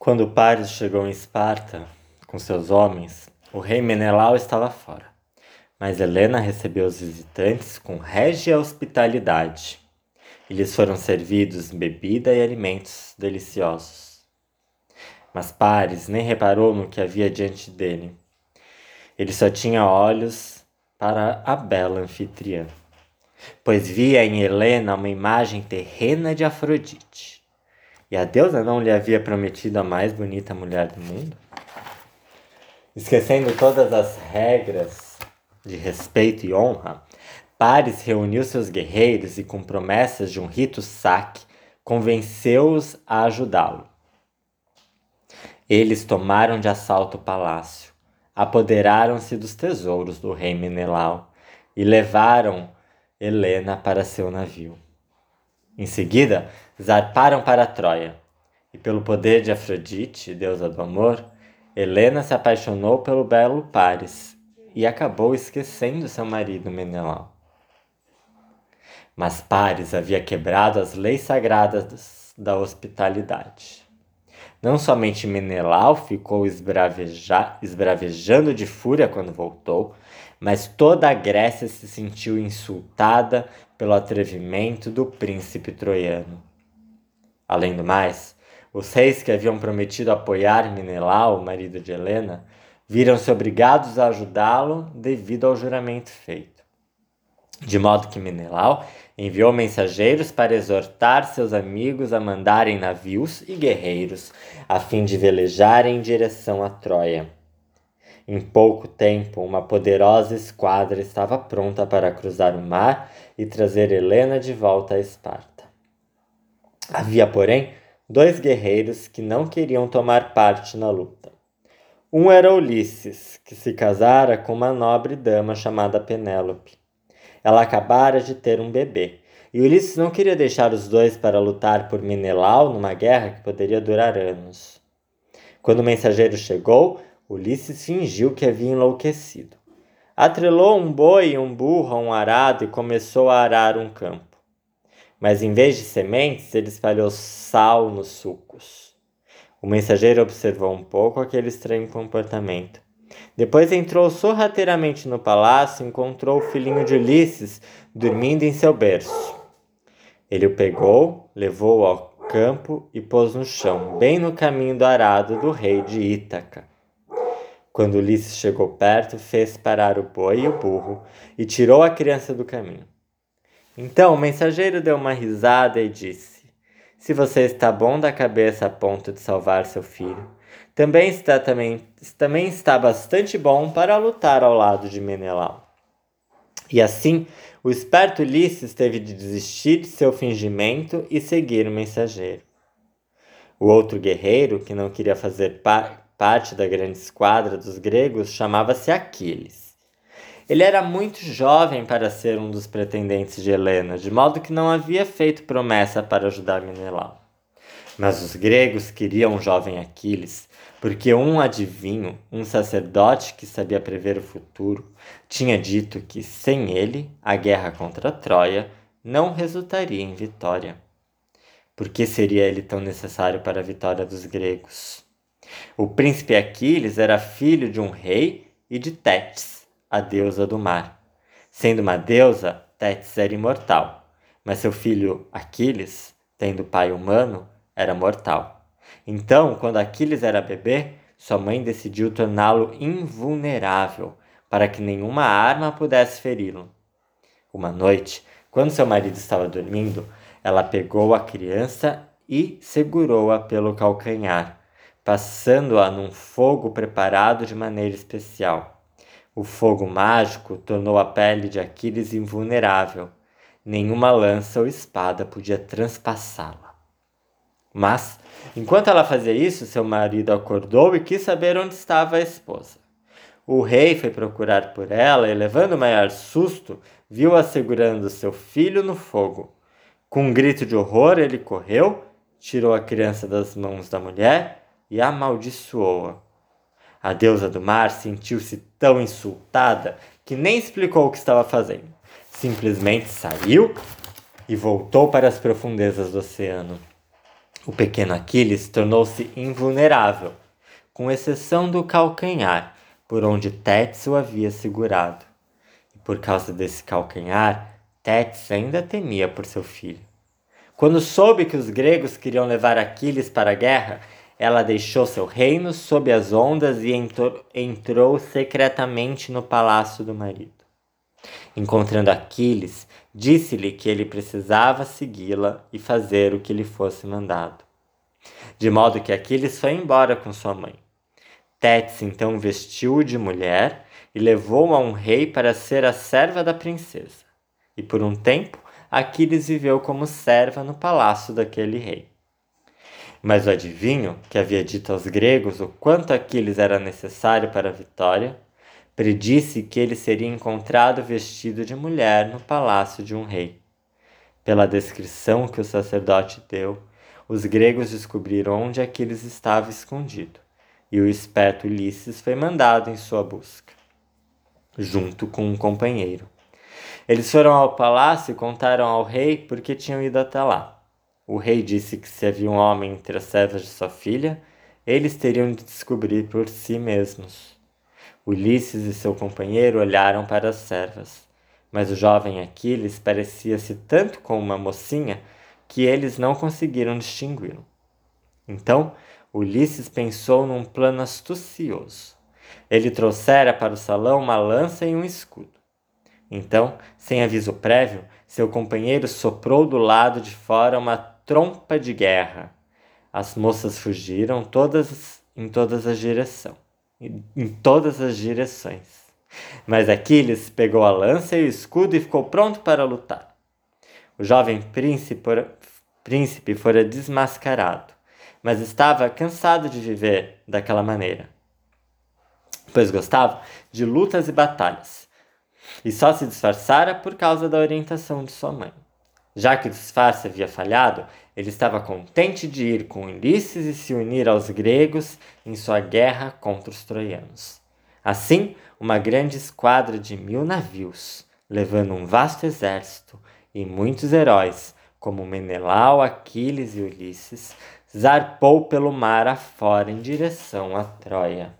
Quando Paris chegou em Esparta com seus homens, o rei Menelau estava fora. Mas Helena recebeu os visitantes com régia hospitalidade. E lhes foram servidos bebida e alimentos deliciosos. Mas Paris nem reparou no que havia diante dele. Ele só tinha olhos para a bela anfitriã, pois via em Helena uma imagem terrena de Afrodite. E a deusa não lhe havia prometido a mais bonita mulher do mundo? Esquecendo todas as regras de respeito e honra, Paris reuniu seus guerreiros e, com promessas de um rito saque, convenceu-os a ajudá-lo. Eles tomaram de assalto o palácio, apoderaram-se dos tesouros do rei Menelau e levaram Helena para seu navio. Em seguida, zarparam para Troia. E pelo poder de Afrodite, deusa do amor, Helena se apaixonou pelo belo Paris e acabou esquecendo seu marido Menelau. Mas Paris havia quebrado as leis sagradas da hospitalidade. Não somente Menelau ficou esbraveja esbravejando de fúria quando voltou, mas toda a Grécia se sentiu insultada pelo atrevimento do príncipe troiano. Além do mais, os reis que haviam prometido apoiar Menelau, marido de Helena, viram-se obrigados a ajudá-lo devido ao juramento feito. De modo que Menelau enviou mensageiros para exortar seus amigos a mandarem navios e guerreiros a fim de velejarem em direção a Troia. Em pouco tempo, uma poderosa esquadra estava pronta para cruzar o mar e trazer Helena de volta a Esparta. Havia, porém, dois guerreiros que não queriam tomar parte na luta. Um era Ulisses, que se casara com uma nobre dama chamada Penélope. Ela acabara de ter um bebê, e Ulisses não queria deixar os dois para lutar por Menelau numa guerra que poderia durar anos. Quando o mensageiro chegou, Ulisses fingiu que havia enlouquecido. Atrelou um boi e um burro a um arado e começou a arar um campo. Mas em vez de sementes, ele espalhou sal nos sucos. O mensageiro observou um pouco aquele estranho comportamento. Depois entrou sorrateiramente no palácio e encontrou o filhinho de Ulisses dormindo em seu berço. Ele o pegou, levou-o ao campo e pôs no chão, bem no caminho do arado do rei de Ítaca. Quando Ulisses chegou perto, fez parar o boi e o burro e tirou a criança do caminho. Então o mensageiro deu uma risada e disse: Se você está bom da cabeça a ponto de salvar seu filho, também está, também, também está bastante bom para lutar ao lado de Menelau. E assim, o esperto Ulisses teve de desistir de seu fingimento e seguir o mensageiro. O outro guerreiro, que não queria fazer pa parte da grande esquadra dos gregos, chamava-se Aquiles. Ele era muito jovem para ser um dos pretendentes de Helena, de modo que não havia feito promessa para ajudar Menelau. Mas os gregos queriam um jovem Aquiles, porque um adivinho, um sacerdote que sabia prever o futuro, tinha dito que sem ele a guerra contra Troia não resultaria em vitória. Por que seria ele tão necessário para a vitória dos gregos? O príncipe Aquiles era filho de um rei e de Tétis a deusa do mar. Sendo uma deusa, Tétis era imortal, mas seu filho Aquiles, tendo pai humano, era mortal. Então, quando Aquiles era bebê, sua mãe decidiu torná-lo invulnerável, para que nenhuma arma pudesse feri-lo. Uma noite, quando seu marido estava dormindo, ela pegou a criança e segurou-a pelo calcanhar, passando-a num fogo preparado de maneira especial. O fogo mágico tornou a pele de Aquiles invulnerável. Nenhuma lança ou espada podia transpassá-la. Mas, enquanto ela fazia isso, seu marido acordou e quis saber onde estava a esposa. O rei foi procurar por ela e, levando o maior susto, viu-a segurando seu filho no fogo. Com um grito de horror, ele correu, tirou a criança das mãos da mulher e amaldiçoou-a. A deusa do mar sentiu-se tão insultada que nem explicou o que estava fazendo. Simplesmente saiu e voltou para as profundezas do oceano. O pequeno Aquiles tornou-se invulnerável, com exceção do calcanhar, por onde Tétis o havia segurado. E por causa desse calcanhar, Tétis ainda temia por seu filho. Quando soube que os gregos queriam levar Aquiles para a guerra, ela deixou seu reino sob as ondas e entrou, secretamente no palácio do marido. Encontrando Aquiles, disse-lhe que ele precisava segui-la e fazer o que lhe fosse mandado. De modo que Aquiles foi embora com sua mãe. Tétis então vestiu-o de mulher e levou-o a um rei para ser a serva da princesa. E por um tempo Aquiles viveu como serva no palácio daquele rei. Mas o adivinho, que havia dito aos gregos o quanto Aquiles era necessário para a vitória, predisse que ele seria encontrado vestido de mulher no palácio de um rei. Pela descrição que o sacerdote deu, os gregos descobriram onde Aquiles estava escondido, e o esperto Ulisses foi mandado em sua busca, junto com um companheiro. Eles foram ao palácio e contaram ao rei porque tinham ido até lá. O rei disse que se havia um homem entre as servas de sua filha, eles teriam de descobrir por si mesmos. Ulisses e seu companheiro olharam para as servas, mas o jovem Aquiles parecia-se tanto com uma mocinha que eles não conseguiram distingui-lo. Então, Ulisses pensou num plano astucioso. Ele trouxera para o salão uma lança e um escudo. Então, sem aviso prévio, seu companheiro soprou do lado de fora uma trompa de guerra. As moças fugiram todas em todas as direções, em todas as direções. Mas Aquiles pegou a lança e o escudo e ficou pronto para lutar. O jovem príncipe, príncipe fora desmascarado, mas estava cansado de viver daquela maneira, pois gostava de lutas e batalhas e só se disfarçara por causa da orientação de sua mãe. Já que o disfarce havia falhado, ele estava contente de ir com Ulisses e se unir aos gregos em sua guerra contra os troianos. Assim, uma grande esquadra de mil navios, levando um vasto exército e muitos heróis, como Menelau, Aquiles e Ulisses, zarpou pelo mar afora em direção a Troia.